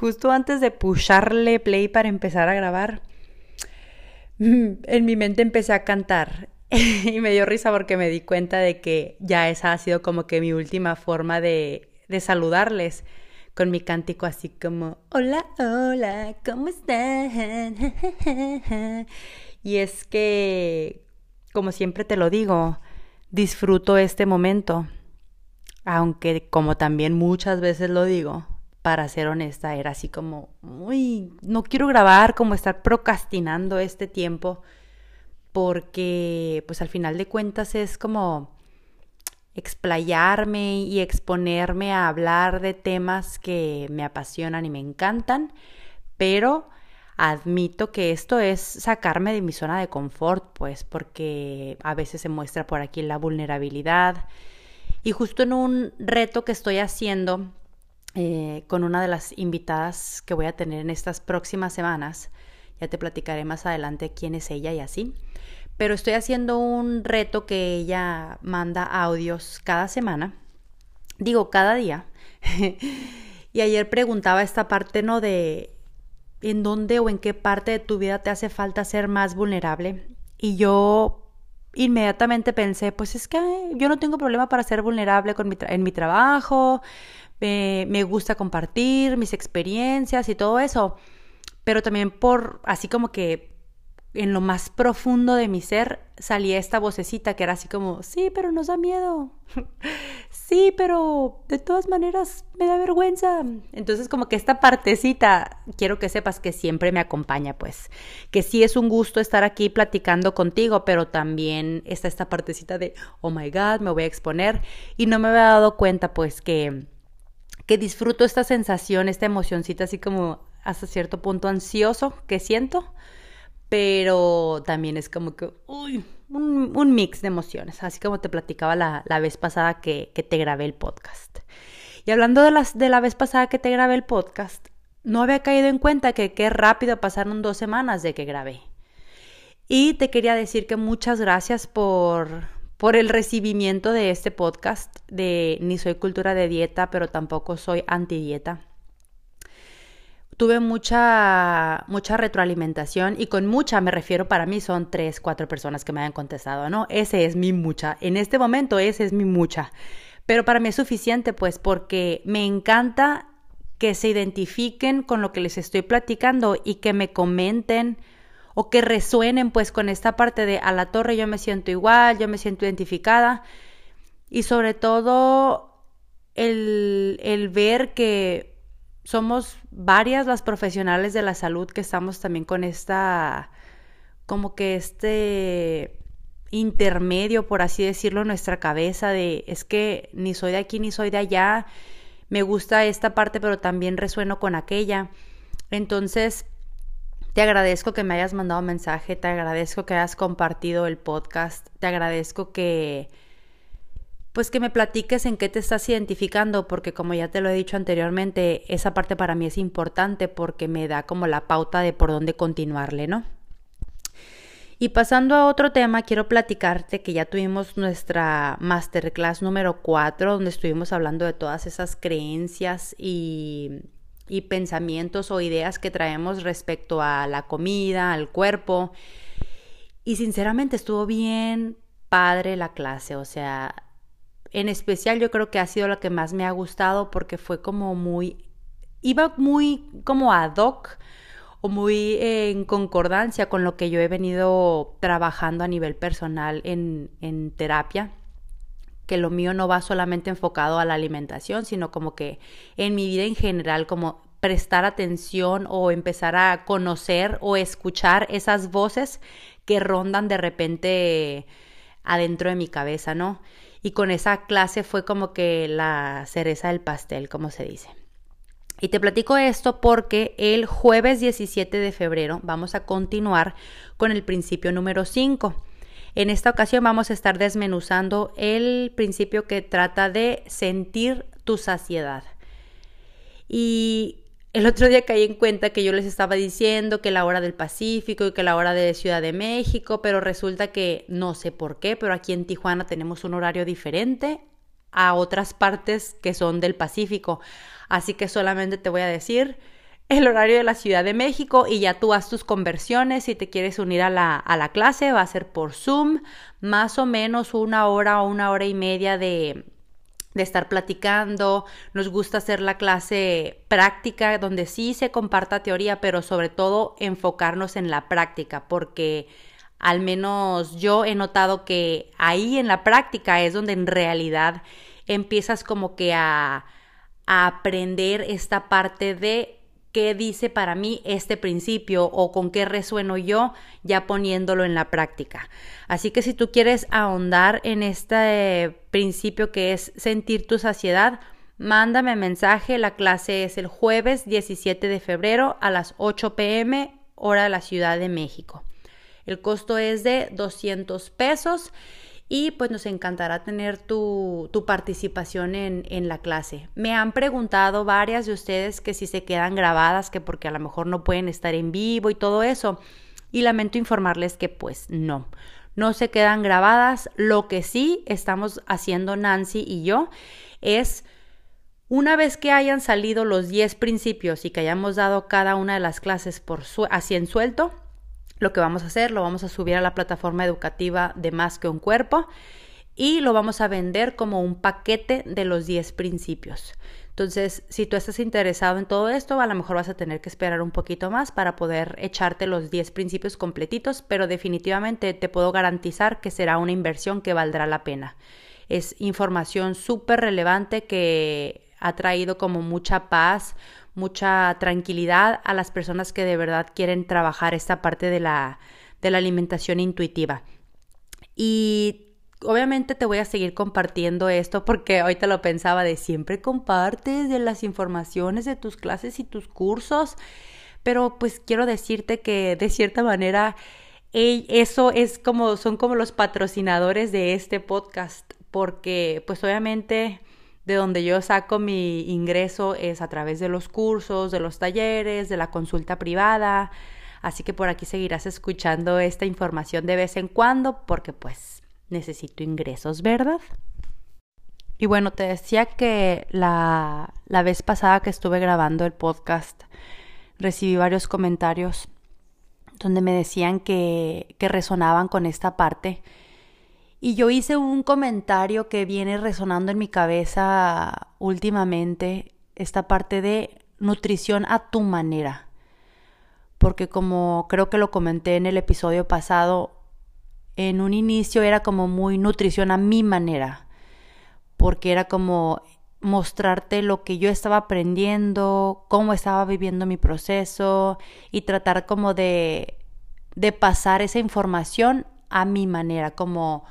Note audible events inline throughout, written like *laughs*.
justo antes de pusharle play para empezar a grabar, en mi mente empecé a cantar *laughs* y me dio risa porque me di cuenta de que ya esa ha sido como que mi última forma de, de saludarles con mi cántico así como, hola, hola, ¿cómo están? *laughs* Y es que, como siempre te lo digo, disfruto este momento, aunque como también muchas veces lo digo, para ser honesta, era así como, uy, no quiero grabar, como estar procrastinando este tiempo, porque pues al final de cuentas es como explayarme y exponerme a hablar de temas que me apasionan y me encantan, pero admito que esto es sacarme de mi zona de confort, pues porque a veces se muestra por aquí la vulnerabilidad. Y justo en un reto que estoy haciendo eh, con una de las invitadas que voy a tener en estas próximas semanas. Ya te platicaré más adelante quién es ella y así. Pero estoy haciendo un reto que ella manda audios cada semana. Digo, cada día. *laughs* y ayer preguntaba esta parte, ¿no? De en dónde o en qué parte de tu vida te hace falta ser más vulnerable. Y yo inmediatamente pensé, pues es que yo no tengo problema para ser vulnerable con en mi trabajo, me gusta compartir mis experiencias y todo eso, pero también por así como que en lo más profundo de mi ser salía esta vocecita que era así como, sí, pero nos da miedo, *laughs* sí, pero de todas maneras me da vergüenza. Entonces como que esta partecita, quiero que sepas que siempre me acompaña, pues, que sí es un gusto estar aquí platicando contigo, pero también está esta partecita de, oh my God, me voy a exponer y no me había dado cuenta, pues, que que disfruto esta sensación, esta emocioncita así como hasta cierto punto ansioso que siento, pero también es como que, uy, un, mix de emociones, así como te platicaba la, vez pasada que, te grabé el podcast. Y hablando de, las, de la vez pasada que te grabé el podcast, no había caído en cuenta que qué rápido pasaron dos semanas de que grabé. Y te quería decir que muchas gracias por, por el recibimiento de este podcast de Ni soy cultura de dieta, pero tampoco soy anti-dieta. Tuve mucha, mucha retroalimentación y con mucha me refiero para mí son tres, cuatro personas que me hayan contestado, ¿no? Ese es mi mucha. En este momento ese es mi mucha. Pero para mí es suficiente pues porque me encanta que se identifiquen con lo que les estoy platicando y que me comenten o que resuenen pues con esta parte de a la torre yo me siento igual, yo me siento identificada y sobre todo el, el ver que somos varias las profesionales de la salud que estamos también con esta como que este intermedio, por así decirlo, en nuestra cabeza de es que ni soy de aquí ni soy de allá, me gusta esta parte, pero también resueno con aquella. Entonces, te agradezco que me hayas mandado mensaje, te agradezco que hayas compartido el podcast, te agradezco que pues que me platiques en qué te estás identificando, porque como ya te lo he dicho anteriormente, esa parte para mí es importante porque me da como la pauta de por dónde continuarle, ¿no? Y pasando a otro tema, quiero platicarte que ya tuvimos nuestra masterclass número 4, donde estuvimos hablando de todas esas creencias y y pensamientos o ideas que traemos respecto a la comida, al cuerpo. Y sinceramente estuvo bien padre la clase, o sea, en especial yo creo que ha sido la que más me ha gustado porque fue como muy, iba muy como ad hoc o muy en concordancia con lo que yo he venido trabajando a nivel personal en, en terapia que lo mío no va solamente enfocado a la alimentación, sino como que en mi vida en general, como prestar atención o empezar a conocer o escuchar esas voces que rondan de repente adentro de mi cabeza, ¿no? Y con esa clase fue como que la cereza del pastel, como se dice. Y te platico esto porque el jueves 17 de febrero vamos a continuar con el principio número 5. En esta ocasión vamos a estar desmenuzando el principio que trata de sentir tu saciedad. Y el otro día caí en cuenta que yo les estaba diciendo que la hora del Pacífico y que la hora de Ciudad de México, pero resulta que no sé por qué, pero aquí en Tijuana tenemos un horario diferente a otras partes que son del Pacífico. Así que solamente te voy a decir el horario de la Ciudad de México y ya tú haz tus conversiones. Si te quieres unir a la, a la clase, va a ser por Zoom, más o menos una hora o una hora y media de, de estar platicando. Nos gusta hacer la clase práctica donde sí se comparta teoría, pero sobre todo enfocarnos en la práctica, porque al menos yo he notado que ahí en la práctica es donde en realidad empiezas como que a, a aprender esta parte de qué dice para mí este principio o con qué resueno yo ya poniéndolo en la práctica. Así que si tú quieres ahondar en este principio que es sentir tu saciedad, mándame mensaje. La clase es el jueves 17 de febrero a las 8 pm hora de la Ciudad de México. El costo es de 200 pesos y pues nos encantará tener tu, participación en, en, la clase. Me han preguntado varias de ustedes que si se quedan grabadas, que porque a lo mejor no pueden estar en vivo y todo eso. Y lamento informarles que pues no, no se quedan grabadas. Lo que sí estamos haciendo Nancy y yo es... Una vez que hayan salido los 10 principios y que hayamos dado cada una de las clases por así en suelto, lo que vamos a hacer, lo vamos a subir a la plataforma educativa de Más que un cuerpo y lo vamos a vender como un paquete de los 10 principios. Entonces, si tú estás interesado en todo esto, a lo mejor vas a tener que esperar un poquito más para poder echarte los 10 principios completitos, pero definitivamente te puedo garantizar que será una inversión que valdrá la pena. Es información súper relevante que ha traído como mucha paz, mucha tranquilidad a las personas que de verdad quieren trabajar esta parte de la, de la alimentación intuitiva. Y obviamente te voy a seguir compartiendo esto porque hoy te lo pensaba de siempre compartes de las informaciones de tus clases y tus cursos, pero pues quiero decirte que de cierta manera eso es como son como los patrocinadores de este podcast porque pues obviamente de donde yo saco mi ingreso es a través de los cursos, de los talleres, de la consulta privada. Así que por aquí seguirás escuchando esta información de vez en cuando porque pues necesito ingresos, ¿verdad? Y bueno, te decía que la, la vez pasada que estuve grabando el podcast recibí varios comentarios donde me decían que, que resonaban con esta parte y yo hice un comentario que viene resonando en mi cabeza últimamente, esta parte de nutrición a tu manera. Porque como creo que lo comenté en el episodio pasado, en un inicio era como muy nutrición a mi manera. Porque era como mostrarte lo que yo estaba aprendiendo, cómo estaba viviendo mi proceso y tratar como de, de pasar esa información a mi manera, como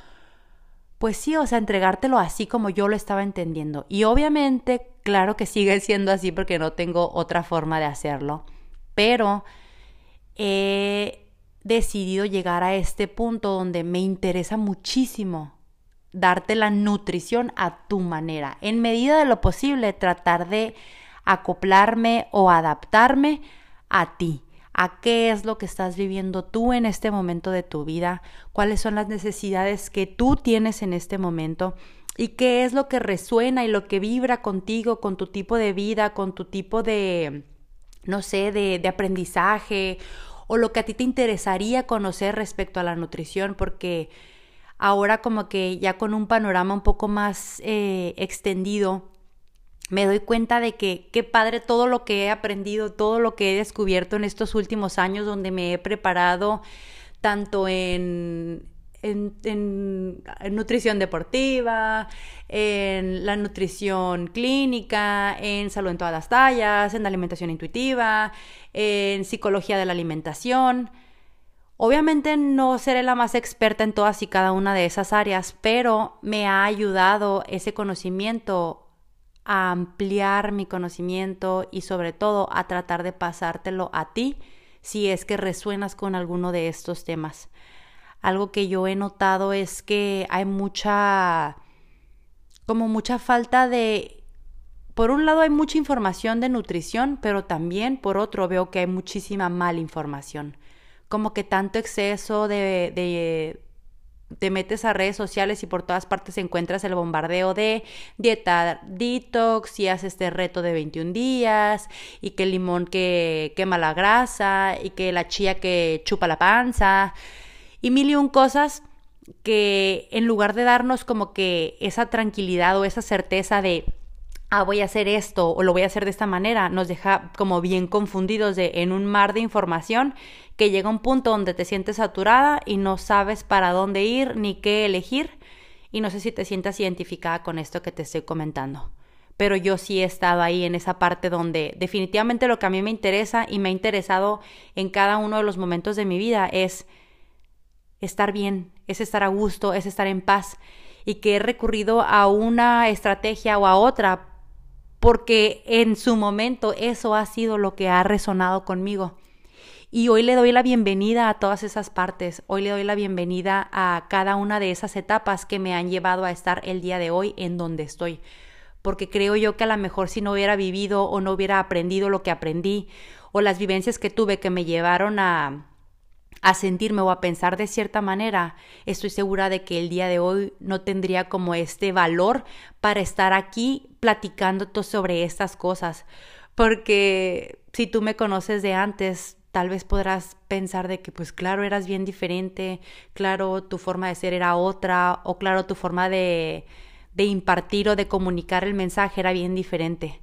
pues sí, o sea, entregártelo así como yo lo estaba entendiendo. Y obviamente, claro que sigue *laughs* siendo así porque no tengo otra forma de hacerlo, pero he decidido llegar a este punto donde me interesa muchísimo darte la nutrición a tu manera. En medida de lo posible, tratar de acoplarme o adaptarme a ti a qué es lo que estás viviendo tú en este momento de tu vida, cuáles son las necesidades que tú tienes en este momento y qué es lo que resuena y lo que vibra contigo, con tu tipo de vida, con tu tipo de, no sé, de, aprendizaje o lo que a ti te interesaría conocer respecto a la nutrición, porque ahora como que ya con un panorama un poco más eh, extendido, me doy cuenta de que qué padre todo lo que he aprendido, todo lo que he descubierto en estos últimos años donde me he preparado tanto en, en, nutrición deportiva, en la nutrición clínica, en salud en todas las tallas, en alimentación intuitiva, en psicología de la alimentación. Obviamente no seré la más experta en todas y cada una de esas áreas, pero me ha ayudado ese conocimiento a ampliar mi conocimiento y sobre todo a tratar de pasártelo a ti si es que resuenas con alguno de estos temas. Algo que yo he notado es que hay mucha, como mucha falta de, por un lado hay mucha información de nutrición, pero también por otro veo que hay muchísima mala información. Como que tanto exceso de, de te metes a redes sociales y por todas partes encuentras el bombardeo de dieta detox y haces este reto de 21 días y que el limón que quema la grasa y que la chía que chupa la panza y mil y un cosas que en lugar de darnos como que esa tranquilidad o esa certeza de ah, voy a hacer esto o lo voy a hacer de esta manera, nos deja como bien confundidos de en un mar de información que llega un punto donde te sientes saturada y no sabes para dónde ir ni qué elegir y no sé si te sientas identificada con esto que te estoy comentando. Pero yo sí he estado ahí en esa parte donde definitivamente lo que a mí me interesa y me ha interesado en cada uno de los momentos de mi vida es estar bien, es estar a gusto, es estar en paz y que he recurrido a una estrategia o a otra porque en su momento eso ha sido lo que ha resonado conmigo. Y hoy le doy la bienvenida a todas esas partes, hoy le doy la bienvenida a cada una de esas etapas que me han llevado a estar el día de hoy en donde estoy. Porque creo yo que a lo mejor si no hubiera vivido o no hubiera aprendido lo que aprendí o las vivencias que tuve que me llevaron a, a sentirme o a pensar de cierta manera, estoy segura de que el día de hoy no tendría como este valor para estar aquí platicándote sobre estas cosas. Porque si tú me conoces de antes, tal vez podrás pensar de que pues claro, eras bien diferente, claro, tu forma de ser era otra, o claro, tu forma de, de impartir o de comunicar el mensaje era bien diferente.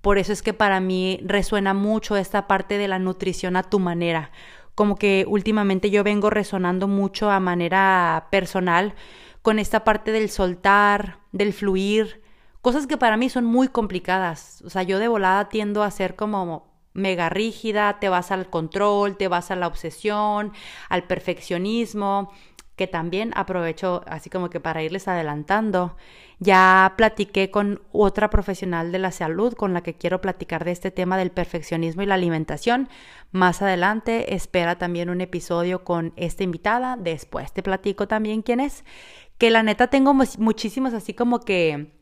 Por eso es que para mí resuena mucho esta parte de la nutrición a tu manera, como que últimamente yo vengo resonando mucho a manera personal con esta parte del soltar, del fluir, cosas que para mí son muy complicadas. O sea, yo de volada tiendo a ser como mega rígida, te vas al control, te vas a la obsesión, al perfeccionismo, que también aprovecho así como que para irles adelantando. Ya platiqué con otra profesional de la salud con la que quiero platicar de este tema del perfeccionismo y la alimentación. Más adelante espera también un episodio con esta invitada. Después te platico también quién es. Que la neta tengo muchísimos así como que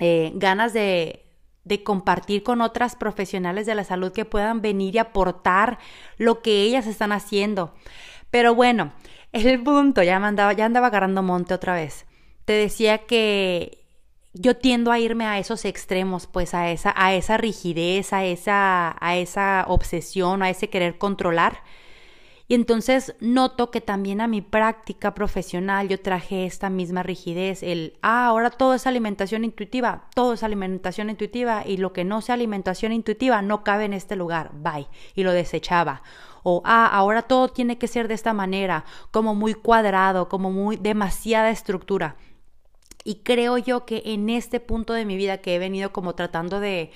eh, ganas de, de compartir con otras profesionales de la salud que puedan venir y aportar lo que ellas están haciendo. Pero bueno, el punto, ya, andaba, ya andaba agarrando monte otra vez. Te decía que yo tiendo a irme a esos extremos, pues a esa, a esa rigidez, a esa, a esa obsesión, a ese querer controlar. Y entonces noto que también a mi práctica profesional yo traje esta misma rigidez, el, ah, ahora todo es alimentación intuitiva, todo es alimentación intuitiva y lo que no sea alimentación intuitiva no cabe en este lugar, bye, y lo desechaba. O, ah, ahora todo tiene que ser de esta manera, como muy cuadrado, como muy demasiada estructura. Y creo yo que en este punto de mi vida que he venido como tratando de,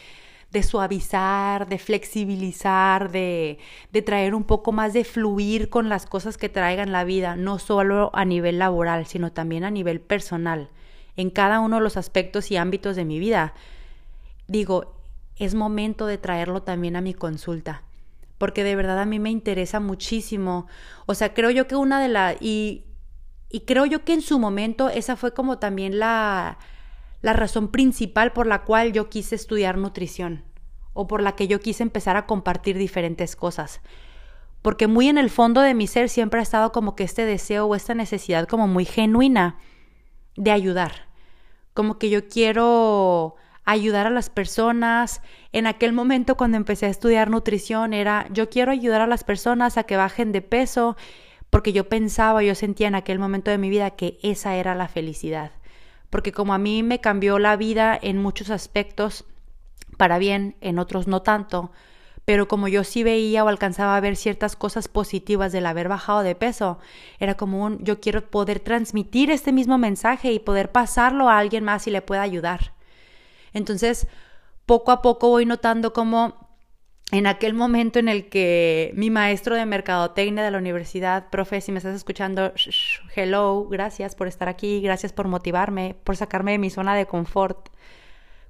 de suavizar, de flexibilizar, de, de traer un poco más de fluir con las cosas que traigan la vida, no solo a nivel laboral, sino también a nivel personal, en cada uno de los aspectos y ámbitos de mi vida. Digo, es momento de traerlo también a mi consulta, porque de verdad a mí me interesa muchísimo. O sea, creo yo que una de las... Y, y creo yo que en su momento esa fue como también la, la razón principal por la cual yo quise estudiar nutrición o por la que yo quise empezar a compartir diferentes cosas. Porque muy en el fondo de mi ser siempre ha estado como que este deseo o esta necesidad como muy genuina de ayudar. Como que yo quiero ayudar a las personas. En aquel momento cuando empecé a estudiar nutrición era yo quiero ayudar a las personas a que bajen de peso porque yo pensaba, yo sentía en aquel momento de mi vida que esa era la felicidad porque como a mí me cambió la vida en muchos aspectos, para bien, en otros no tanto, pero como yo sí veía o alcanzaba a ver ciertas cosas positivas del haber bajado de peso, era como un yo quiero poder transmitir este mismo mensaje y poder pasarlo a alguien más y le pueda ayudar. Entonces, poco a poco voy notando como en aquel momento en el que mi maestro de mercadotecnia de la universidad, profe, si me estás escuchando, hello, gracias por estar aquí, gracias por motivarme, por sacarme de mi zona de confort.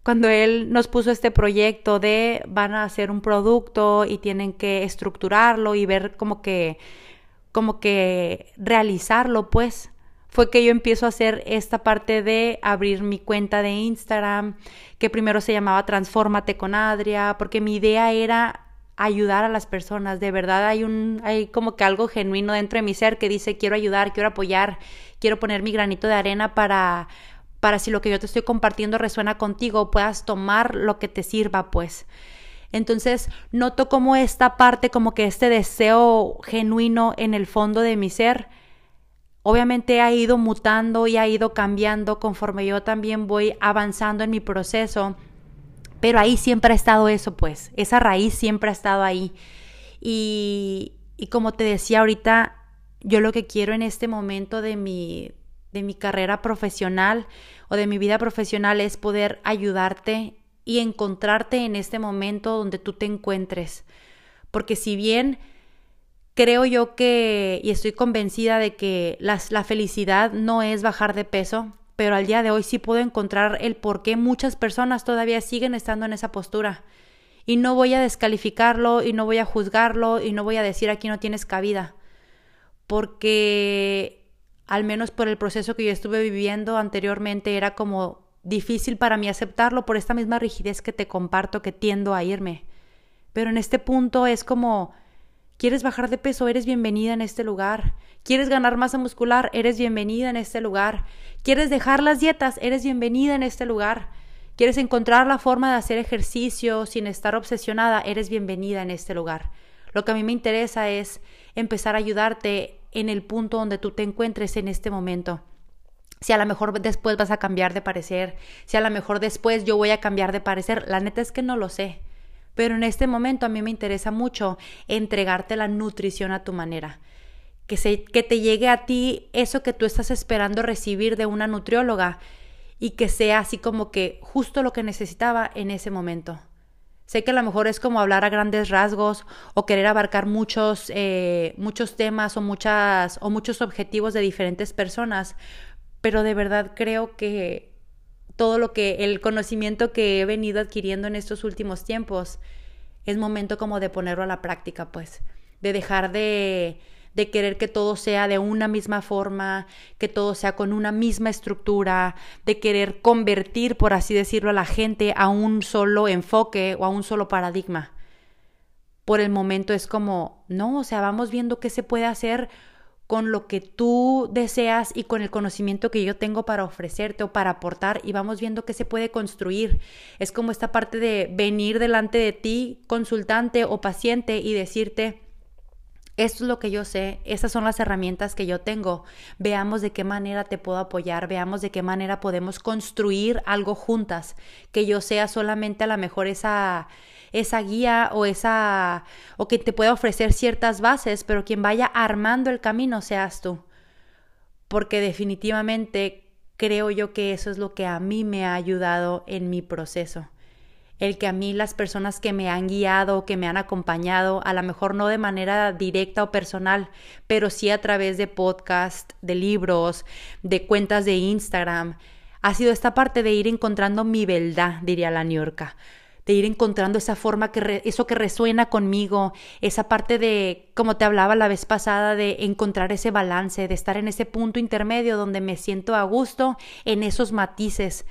cuando él nos puso este proyecto de van a hacer un producto y tienen que estructurarlo y ver como que como que realizarlo, pues fue que yo empiezo a hacer esta parte de abrir mi cuenta de Instagram, que primero se llamaba Transfórmate con Adria, porque mi idea era ayudar a las personas. De verdad hay un hay como que algo genuino dentro de mi ser que dice quiero ayudar, quiero apoyar, quiero poner mi granito de arena para para si lo que yo te estoy compartiendo resuena contigo, puedas tomar lo que te sirva, pues. Entonces, noto como esta parte, como que este deseo genuino en el fondo de mi ser, obviamente ha ido mutando y ha ido cambiando conforme yo también voy avanzando en mi proceso, pero ahí siempre ha estado eso, pues, esa raíz siempre ha estado ahí. Y, y como te decía ahorita, yo lo que quiero en este momento de mi, de mi carrera profesional o de mi vida profesional es poder ayudarte y encontrarte en este momento donde tú te encuentres. Porque si bien creo yo que, y estoy convencida de que la felicidad no es bajar de peso, pero al día de hoy sí puedo encontrar el por qué muchas personas todavía siguen estando en esa postura. Y no voy a descalificarlo, y no voy a juzgarlo, y no voy a decir aquí no tienes cabida. Porque al menos por el proceso que yo estuve viviendo anteriormente era como difícil para mí aceptarlo por esta misma rigidez que te comparto que tiendo a irme. Pero en este punto es como, ¿quieres bajar de peso? Eres bienvenida en este lugar. ¿Quieres ganar masa muscular? Eres bienvenida en este lugar. ¿Quieres dejar las dietas? Eres bienvenida en este lugar. ¿Quieres encontrar la forma de hacer ejercicio sin estar obsesionada? Eres bienvenida en este lugar. Lo que a mí me interesa es empezar a ayudarte en el punto donde tú te encuentres en este momento si a lo mejor después vas a cambiar de parecer, si a lo mejor después yo voy a cambiar de parecer, la neta es que no lo sé. Pero en este momento a mí me interesa mucho entregarte la nutrición a tu manera. Que, se, que te llegue a ti eso que tú estás esperando recibir de una nutrióloga y que sea así como que justo lo que necesitaba en ese momento. Sé que a lo mejor es como hablar a grandes rasgos o querer abarcar muchos, eh, muchos temas o, muchas, o muchos objetivos de diferentes personas, pero de verdad creo que todo lo que el conocimiento que he venido adquiriendo en estos últimos tiempos es momento como de ponerlo a la práctica, pues, de dejar de de querer que todo sea de una misma forma, que todo sea con una misma estructura, de querer convertir, por así decirlo, a la gente a un solo enfoque o a un solo paradigma. Por el momento es como, no, o sea, vamos viendo qué se puede hacer con lo que tú deseas y con el conocimiento que yo tengo para ofrecerte o para aportar y vamos viendo qué se puede construir. Es como esta parte de venir delante de ti, consultante o paciente, y decirte, esto es lo que yo sé, estas son las herramientas que yo tengo. Veamos de qué manera te puedo apoyar, veamos de qué manera podemos construir algo juntas, que yo sea solamente a lo mejor esa esa guía o esa o que te pueda ofrecer ciertas bases, pero quien vaya armando el camino seas tú. Porque definitivamente creo yo que eso es lo que a mí me ha ayudado en mi proceso. El que a mí las personas que me han guiado, que me han acompañado, a lo mejor no de manera directa o personal, pero sí a través de podcast, de libros, de cuentas de Instagram, ha sido esta parte de ir encontrando mi verdad, diría la Niorca de ir encontrando esa forma que eso que resuena conmigo, esa parte de como te hablaba la vez pasada de encontrar ese balance, de estar en ese punto intermedio donde me siento a gusto en esos matices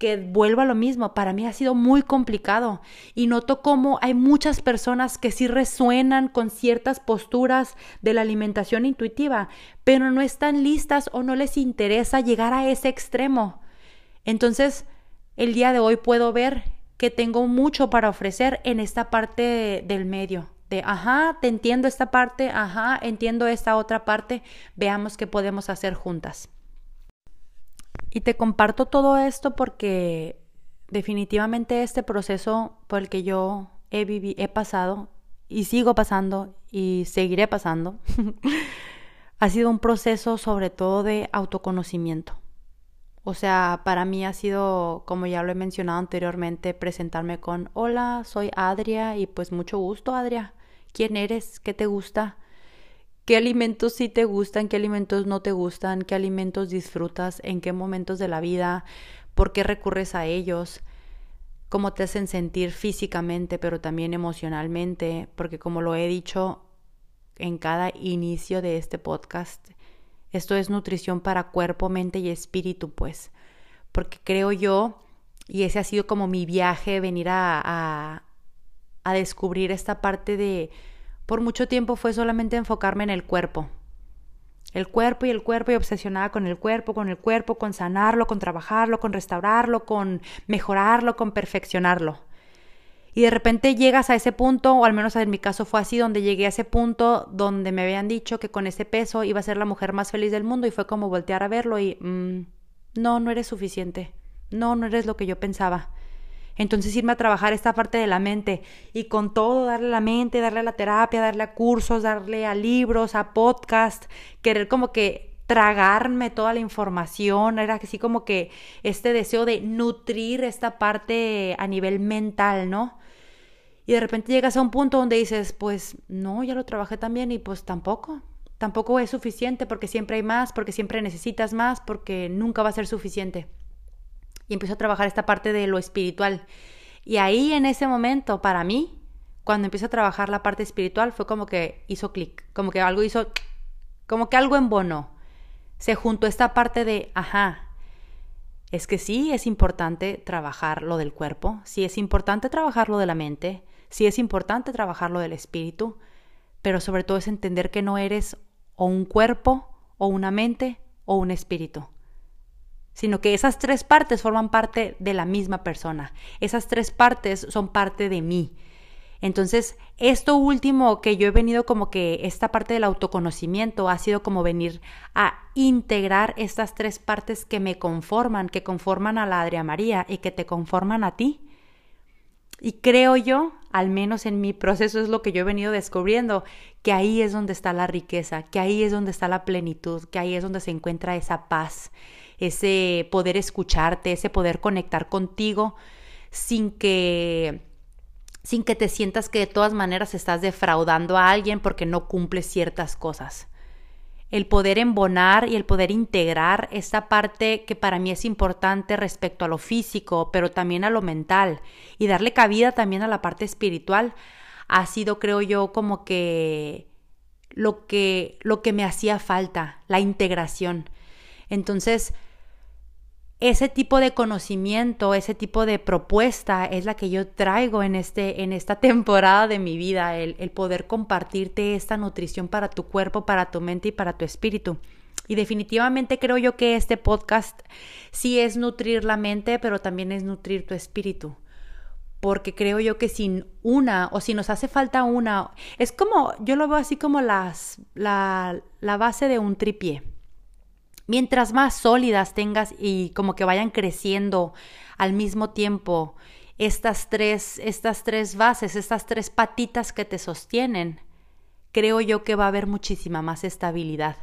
que vuelvo a lo mismo, para mí ha sido muy complicado y noto cómo hay muchas personas que sí resuenan con ciertas posturas de la alimentación intuitiva, pero no están listas o no les interesa llegar a ese extremo. Entonces, el día de hoy puedo ver que tengo mucho para ofrecer en esta parte del medio. De, ajá, te entiendo esta parte, ajá, entiendo esta otra parte, veamos qué podemos hacer juntas. Y te comparto todo esto porque definitivamente este proceso por el que yo he, he pasado y sigo pasando y seguiré pasando, *laughs* ha sido un proceso sobre todo de autoconocimiento. O sea, para mí ha sido, como ya lo he mencionado anteriormente, presentarme con, hola, soy Adria y pues mucho gusto, Adria. ¿Quién eres? ¿Qué te gusta? ¿Qué alimentos sí te gustan? ¿Qué alimentos no te gustan? ¿Qué alimentos disfrutas? ¿En qué momentos de la vida? ¿Por qué recurres a ellos? cómo te hacen sentir físicamente, pero también emocionalmente, porque como lo he dicho en cada inicio de este podcast, esto es nutrición para cuerpo, mente y espíritu, pues, porque creo yo, y ese ha sido como mi viaje, venir a, a, descubrir esta parte de, por mucho tiempo fue solamente enfocarme en el cuerpo, el cuerpo y el cuerpo y obsesionada con el cuerpo, con el cuerpo, con sanarlo, con trabajarlo, con restaurarlo, con mejorarlo, con perfeccionarlo. Y de repente llegas a ese punto, o al menos en mi caso fue así, donde llegué a ese punto donde me habían dicho que con ese peso iba a ser la mujer más feliz del mundo y fue como voltear a verlo y mm, no, no eres suficiente, no, no eres lo que yo pensaba. Entonces irme a trabajar esta parte de la mente y con todo darle a la mente, darle a la terapia, darle a cursos, darle a libros, a podcast, querer como que tragarme toda la información, era así como que este deseo de nutrir esta parte a nivel mental, ¿no? Y de repente llegas a un punto donde dices, pues no, ya lo trabajé también y pues tampoco, tampoco es suficiente porque siempre hay más, porque siempre necesitas más, porque nunca va a ser suficiente y empiezo a trabajar esta parte de lo espiritual. Y ahí en ese momento, para mí, cuando empiezo a trabajar la parte espiritual, fue como que hizo clic, como que algo hizo, como que algo embonó. Se juntó esta parte de, ajá, es que sí es importante trabajar lo del cuerpo, sí es importante trabajar lo de la mente, sí es importante trabajar lo del espíritu, pero sobre todo es entender que no eres o un cuerpo, o una mente, o un espíritu sino que esas tres partes forman parte de la misma persona. Esas tres partes son parte de mí. Entonces, esto último que yo he venido como que esta parte del autoconocimiento ha sido como venir a integrar estas tres partes que me conforman, que conforman a la Adria María y que te conforman a ti. Y creo yo, al menos en mi proceso es lo que yo he venido descubriendo, que ahí es donde está la riqueza, que ahí es donde está la plenitud, que ahí es donde se encuentra esa paz, ese poder escucharte, ese poder conectar contigo sin que sin que te sientas que de todas maneras estás defraudando a alguien porque no cumples ciertas cosas. El poder embonar y el poder integrar esta parte que para mí es importante respecto a lo físico, pero también a lo mental, y darle cabida también a la parte espiritual, ha sido, creo yo, como que lo que, lo que me hacía falta, la integración. Entonces, ese tipo de conocimiento, ese tipo de propuesta es la que yo traigo en, este, en esta temporada de mi vida, el, poder compartirte esta nutrición para tu cuerpo, para tu mente y para tu espíritu. Y definitivamente creo yo que este podcast sí es nutrir la mente, pero también es nutrir tu espíritu. Porque creo yo que sin una, o si nos hace falta una, es como, yo lo veo así como la, la base de un tripié mientras más sólidas tengas y como que vayan creciendo al mismo tiempo estas tres, estas tres bases, estas tres patitas que te sostienen, creo yo que va a haber muchísima más estabilidad.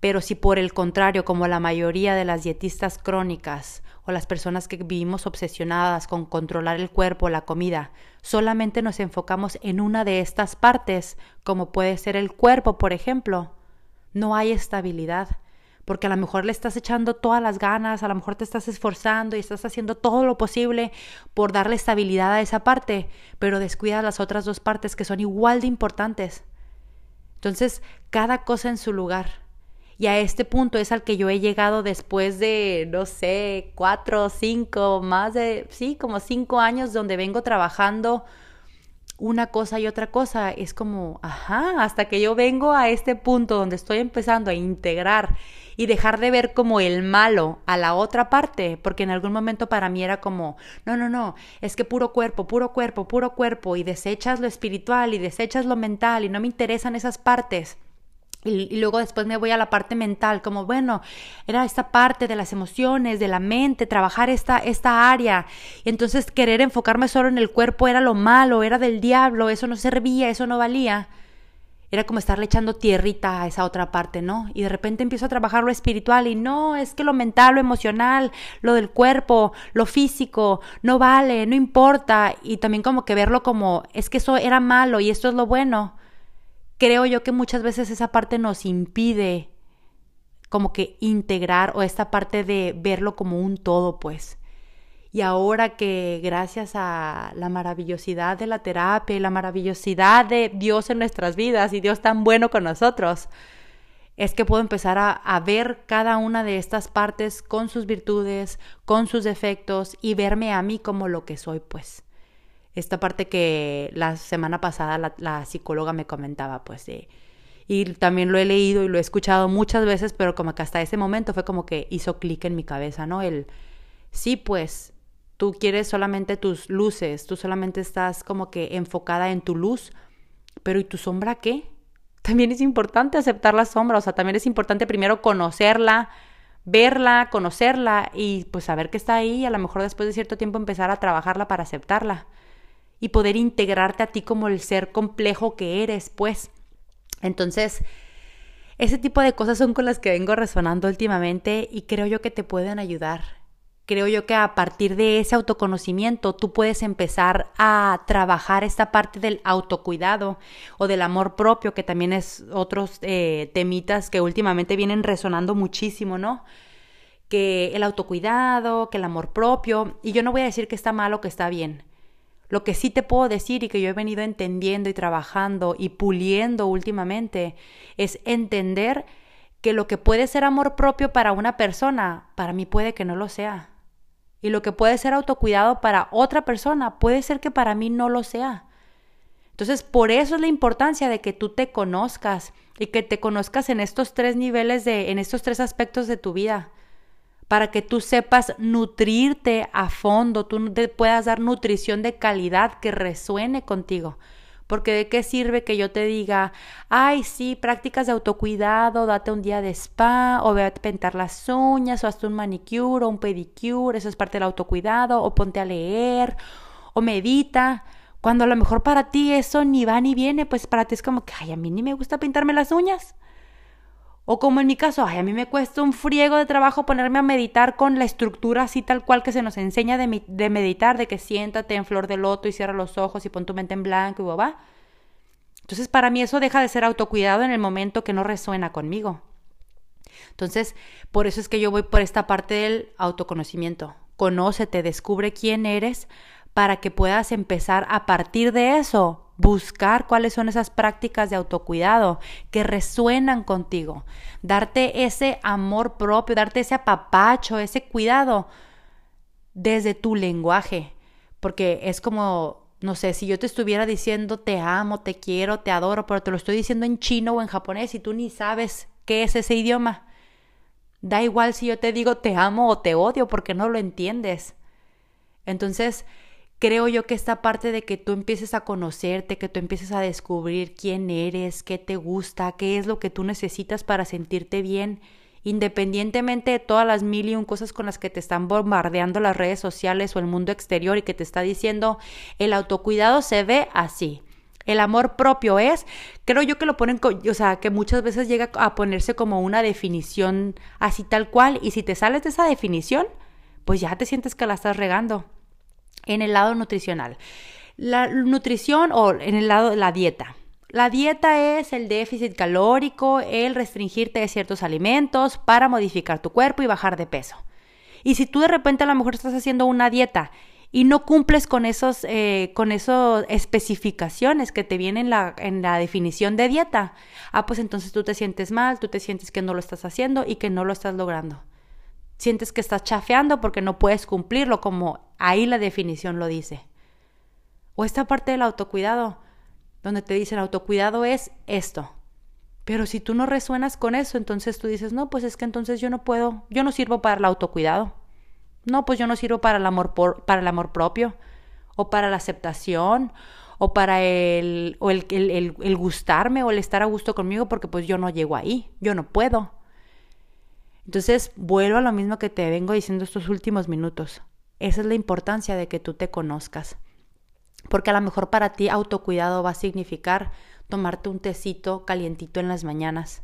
Pero si por el contrario, como la mayoría de las dietistas crónicas o las personas que vivimos obsesionadas con controlar el cuerpo, la comida, solamente nos enfocamos en una de estas partes, como puede ser el cuerpo, por ejemplo, no hay estabilidad porque a lo mejor le estás echando todas las ganas, a lo mejor te estás esforzando y estás haciendo todo lo posible por darle estabilidad a esa parte, pero descuidas las otras dos partes que son igual de importantes. Entonces, cada cosa en su lugar. Y a este punto es al que yo he llegado después de, no sé, cuatro, cinco, más de, sí, como cinco años donde vengo trabajando una cosa y otra cosa. Es como, ajá, hasta que yo vengo a este punto donde estoy empezando a integrar y dejar de ver como el malo a la otra parte, porque en algún momento para mí era como, no, no, no, es que puro cuerpo, puro cuerpo, puro cuerpo, y desechas lo espiritual y desechas lo mental y no me interesan esas partes. Y, luego después me voy a la parte mental, como bueno, era esta parte de las emociones, de la mente, trabajar esta, esta área. Y entonces querer enfocarme solo en el cuerpo era lo malo, era del diablo, eso no servía, eso no valía. Era como estarle echando tierrita a esa otra parte, ¿no? Y de repente empiezo a trabajar lo espiritual y no, es que lo mental, lo emocional, lo del cuerpo, lo físico, no vale, no importa. Y también como que verlo como, es que eso era malo y esto es lo bueno creo yo que muchas veces esa parte nos impide como que integrar o esta parte de verlo como un todo, pues. Y ahora que gracias a la maravillosidad de la terapia y la maravillosidad de Dios en nuestras vidas y Dios tan bueno con nosotros, es que puedo empezar a, a, ver cada una de estas partes con sus virtudes, con sus defectos y verme a mí como lo que soy, pues. Esta parte que la semana pasada la, psicóloga me comentaba, pues, de, y también lo he leído y lo he escuchado muchas veces, pero como que hasta ese momento fue como que hizo clic en mi cabeza, ¿no? El, sí, pues, tú quieres solamente tus luces, tú solamente estás como que enfocada en tu luz, pero ¿y tu sombra qué? *laughs* También es importante aceptar la sombra, o sea, también es importante primero conocerla, verla, conocerla y pues saber que está ahí y a lo mejor después de cierto tiempo empezar a trabajarla para aceptarla y poder integrarte a ti como el ser complejo que eres, pues. Entonces, ese tipo de cosas son con las que vengo resonando últimamente y creo yo que te pueden ayudar. Creo yo que a partir de ese autoconocimiento tú puedes empezar a trabajar esta parte del autocuidado o del amor propio, que también es otros eh, temitas que últimamente vienen resonando muchísimo, ¿no? Que el autocuidado, que el amor propio, y yo no voy a decir que está mal o que está bien. Lo que sí te puedo decir y que yo he venido entendiendo y trabajando y puliendo últimamente es entender que lo que puede ser amor propio para una persona, para mí puede que no lo sea. Y lo que puede ser autocuidado para otra persona, puede ser que para mí no lo sea. Entonces, por eso es la importancia de que tú te conozcas y que te conozcas en estos tres niveles de, en estos tres aspectos de tu vida para que tú sepas nutrirte a fondo, tú te puedas dar nutrición de calidad que resuene contigo. Porque de qué sirve que yo te diga, ay, sí, prácticas de autocuidado, date un día de spa, o ve a pintar las uñas, o hazte un manicure o un pedicure, eso es parte del autocuidado, o ponte a leer, o medita. Cuando a lo mejor para ti eso ni va ni viene, pues para ti es como que, ay, a mí ni me gusta pintarme las uñas. O como en mi caso, a mí me cuesta un friego de trabajo ponerme a meditar con la estructura así tal cual que se nos enseña de, meditar, de que siéntate en flor de loto y cierra los ojos y pon tu mente en blanco y boba. Entonces, para mí eso deja de ser autocuidado en el momento que no resuena conmigo. Entonces, por eso es que yo voy por esta parte del autoconocimiento. Conócete, descubre quién eres para que puedas empezar a partir de eso buscar cuáles son esas prácticas de autocuidado que resuenan contigo, darte ese amor propio, darte ese apapacho, ese cuidado desde tu lenguaje, porque es como, no sé, si yo te estuviera diciendo te amo, te quiero, te adoro, pero te lo estoy diciendo en chino o en japonés y tú ni sabes qué es ese idioma. Da igual si yo te digo te amo o te odio porque no lo entiendes. Entonces, creo yo que esta parte de que tú empieces a conocerte, que tú empieces a descubrir quién eres, qué te gusta, qué es lo que tú necesitas para sentirte bien, independientemente de todas las mil y un cosas con las que te están bombardeando las redes sociales o el mundo exterior y que te está diciendo el autocuidado se ve así. El amor propio es, creo yo que lo ponen, o sea, que muchas veces llega a ponerse como una definición así tal cual y si te sales de esa definición, pues ya te sientes que la estás regando en el lado nutricional. La nutrición o en el lado de la dieta. La dieta es el déficit calórico, el restringirte de ciertos alimentos para modificar tu cuerpo y bajar de peso. Y si tú de repente a lo mejor estás haciendo una dieta y no cumples con esos, eh, con esas especificaciones que te vienen en la, en la definición de dieta, ah, pues entonces tú te sientes mal, tú te sientes que no lo estás haciendo y que no lo estás logrando sientes que estás chafeando porque no puedes cumplirlo como ahí la definición lo dice. O esta parte del autocuidado, donde te dicen autocuidado es esto. Pero si tú no resuenas con eso, entonces tú dices, no, pues es que entonces yo no puedo, yo no sirvo para el autocuidado. No, pues yo no sirvo para el amor, para el amor propio, o para la aceptación, o para el, o el, el, el gustarme, o el estar a gusto conmigo, porque pues yo no llego ahí, yo no puedo. Entonces, vuelvo a lo mismo que te vengo diciendo estos últimos minutos. Esa es la importancia de que tú te conozcas. Porque a lo mejor para ti autocuidado va a significar tomarte un tecito calientito en las mañanas.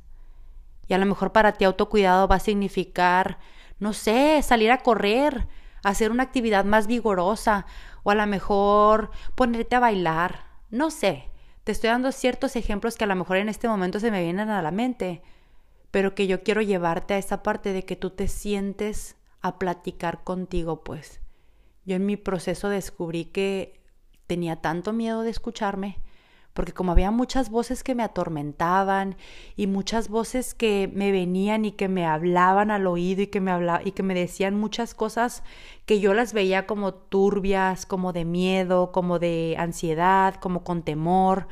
Y a lo mejor para ti autocuidado va a significar, no sé, salir a correr, hacer una actividad más vigorosa o a lo mejor ponerte a bailar. No sé, te estoy dando ciertos ejemplos que a lo mejor en este momento se me vienen a la mente pero que yo quiero llevarte a esa parte de que tú te sientes a platicar contigo, pues. Yo en mi proceso descubrí que tenía tanto miedo de escucharme, porque como había muchas voces que me atormentaban y muchas voces que me venían y que me hablaban al oído y que me y que me decían muchas cosas que yo las veía como turbias, como de miedo, como de ansiedad, como con temor,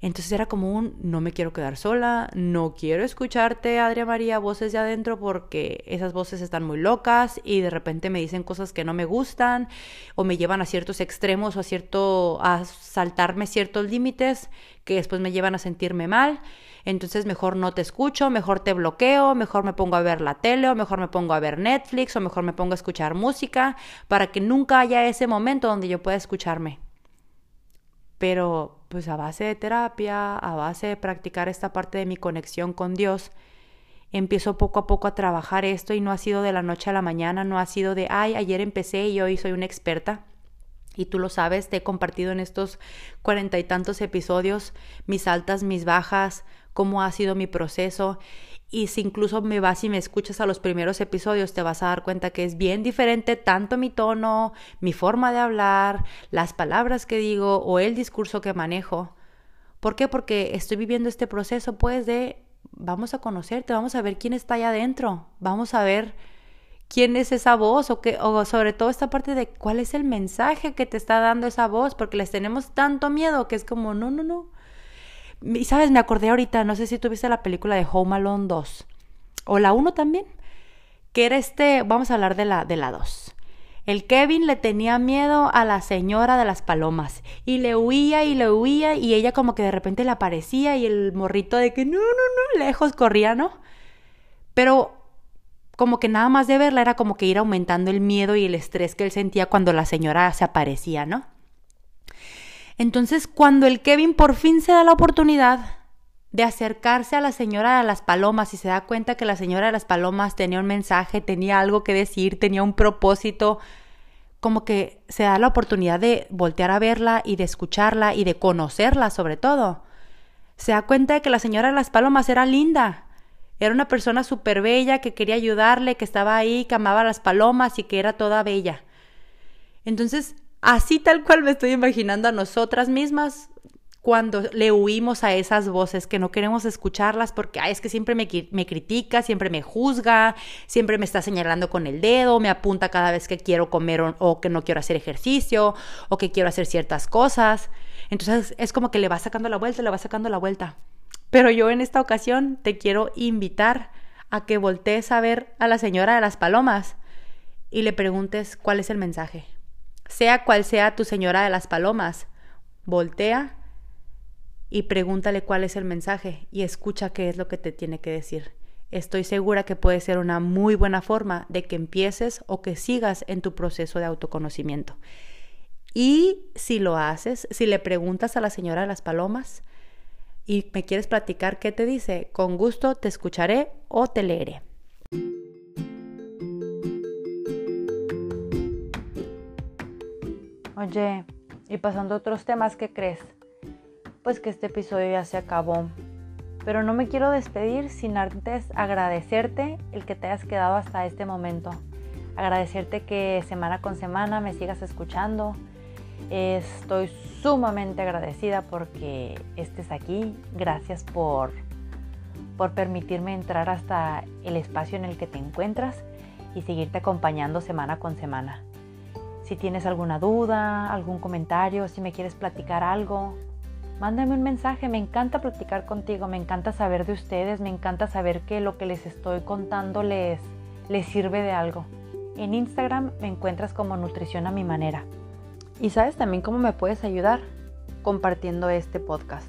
entonces era como un, no me quiero quedar sola, no quiero escucharte, Adria María, voces de adentro porque esas voces están muy locas y de repente me dicen cosas que no me gustan o me llevan a ciertos extremos o a cierto, a saltarme ciertos límites que después me llevan a sentirme mal. Entonces mejor no te escucho, mejor te bloqueo, mejor me pongo a ver la tele o mejor me pongo a ver Netflix o mejor me pongo a escuchar música para que nunca haya ese momento donde yo pueda escucharme. Pero pues a base de terapia, a base de practicar esta parte de mi conexión con Dios, empiezo poco a poco a trabajar esto y no ha sido de la noche a la mañana, no ha sido de, ay, ayer empecé y hoy soy una experta. Y tú lo sabes, te he compartido en estos cuarenta y tantos episodios mis altas, mis bajas, cómo ha sido mi proceso. Y si incluso me vas y me escuchas a los primeros episodios, te vas a dar cuenta que es bien diferente tanto mi tono, mi forma de hablar, las palabras que digo o el discurso que manejo. ¿Por qué? Porque estoy viviendo este proceso, pues, de vamos a conocerte, vamos a ver quién está allá adentro, vamos a ver quién es esa voz o, que, o sobre todo esta parte de cuál es el mensaje que te está dando esa voz, porque les tenemos tanto miedo que es como, no, no, no, y sabes, me acordé ahorita, no sé si tuviste la película de Home Alone 2 o la 1 también, que era este, vamos a hablar de la de la 2. El Kevin le tenía miedo a la señora de las palomas y le huía y le huía y ella como que de repente le aparecía y el morrito de que no, no, no, lejos corría, ¿no? Pero como que nada más de verla era como que ir aumentando el miedo y el estrés que él sentía cuando la señora se aparecía, ¿no? Entonces, cuando el Kevin por fin se da la oportunidad de acercarse a la señora de las palomas y se da cuenta que la señora de las palomas tenía un mensaje, tenía algo que decir, tenía un propósito, como que se da la oportunidad de voltear a verla y de escucharla y de conocerla sobre todo. Se da cuenta de que la señora de las palomas era linda, era una persona súper bella que quería ayudarle, que estaba ahí, que amaba a las palomas y que era toda bella. Entonces Así tal cual me estoy imaginando a nosotras mismas cuando le huimos a esas voces que no queremos escucharlas porque es que siempre me, me, critica, siempre me juzga, siempre me está señalando con el dedo, me apunta cada vez que quiero comer o, o, que no quiero hacer ejercicio o que quiero hacer ciertas cosas. Entonces es como que le va sacando la vuelta, le va sacando la vuelta. Pero yo en esta ocasión te quiero invitar a que voltees a ver a la señora de las palomas y le preguntes cuál es el mensaje. Sea cual sea tu señora de las palomas, voltea y pregúntale cuál es el mensaje y escucha qué es lo que te tiene que decir. Estoy segura que puede ser una muy buena forma de que empieces o que sigas en tu proceso de autoconocimiento. Y si lo haces, si le preguntas a la señora de las palomas y me quieres platicar qué te dice, con gusto te escucharé o te leeré. Oye, y pasando a otros temas, ¿qué crees? Pues que este episodio ya se acabó. Pero no me quiero despedir sin antes agradecerte el que te hayas quedado hasta este momento. Agradecerte que semana con semana me sigas escuchando. Estoy sumamente agradecida porque estés aquí. Gracias por, por permitirme entrar hasta el espacio en el que te encuentras y seguirte acompañando semana con semana. Si tienes alguna duda, algún comentario, si me quieres platicar algo, mándame un mensaje. Me encanta platicar contigo, me encanta saber de ustedes, me encanta saber que lo que les estoy contando les, les sirve de algo. En Instagram me encuentras como Nutrición a mi manera. Y sabes también cómo me puedes ayudar compartiendo este podcast.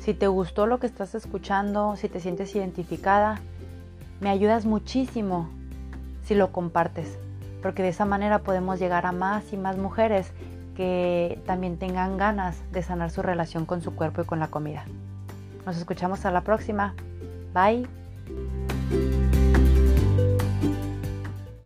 Si te gustó lo que estás escuchando, si te sientes identificada, me ayudas muchísimo si lo compartes porque de esa manera podemos llegar a más y más mujeres que también tengan ganas de sanar su relación con su cuerpo y con la comida. Nos escuchamos a la próxima. Bye.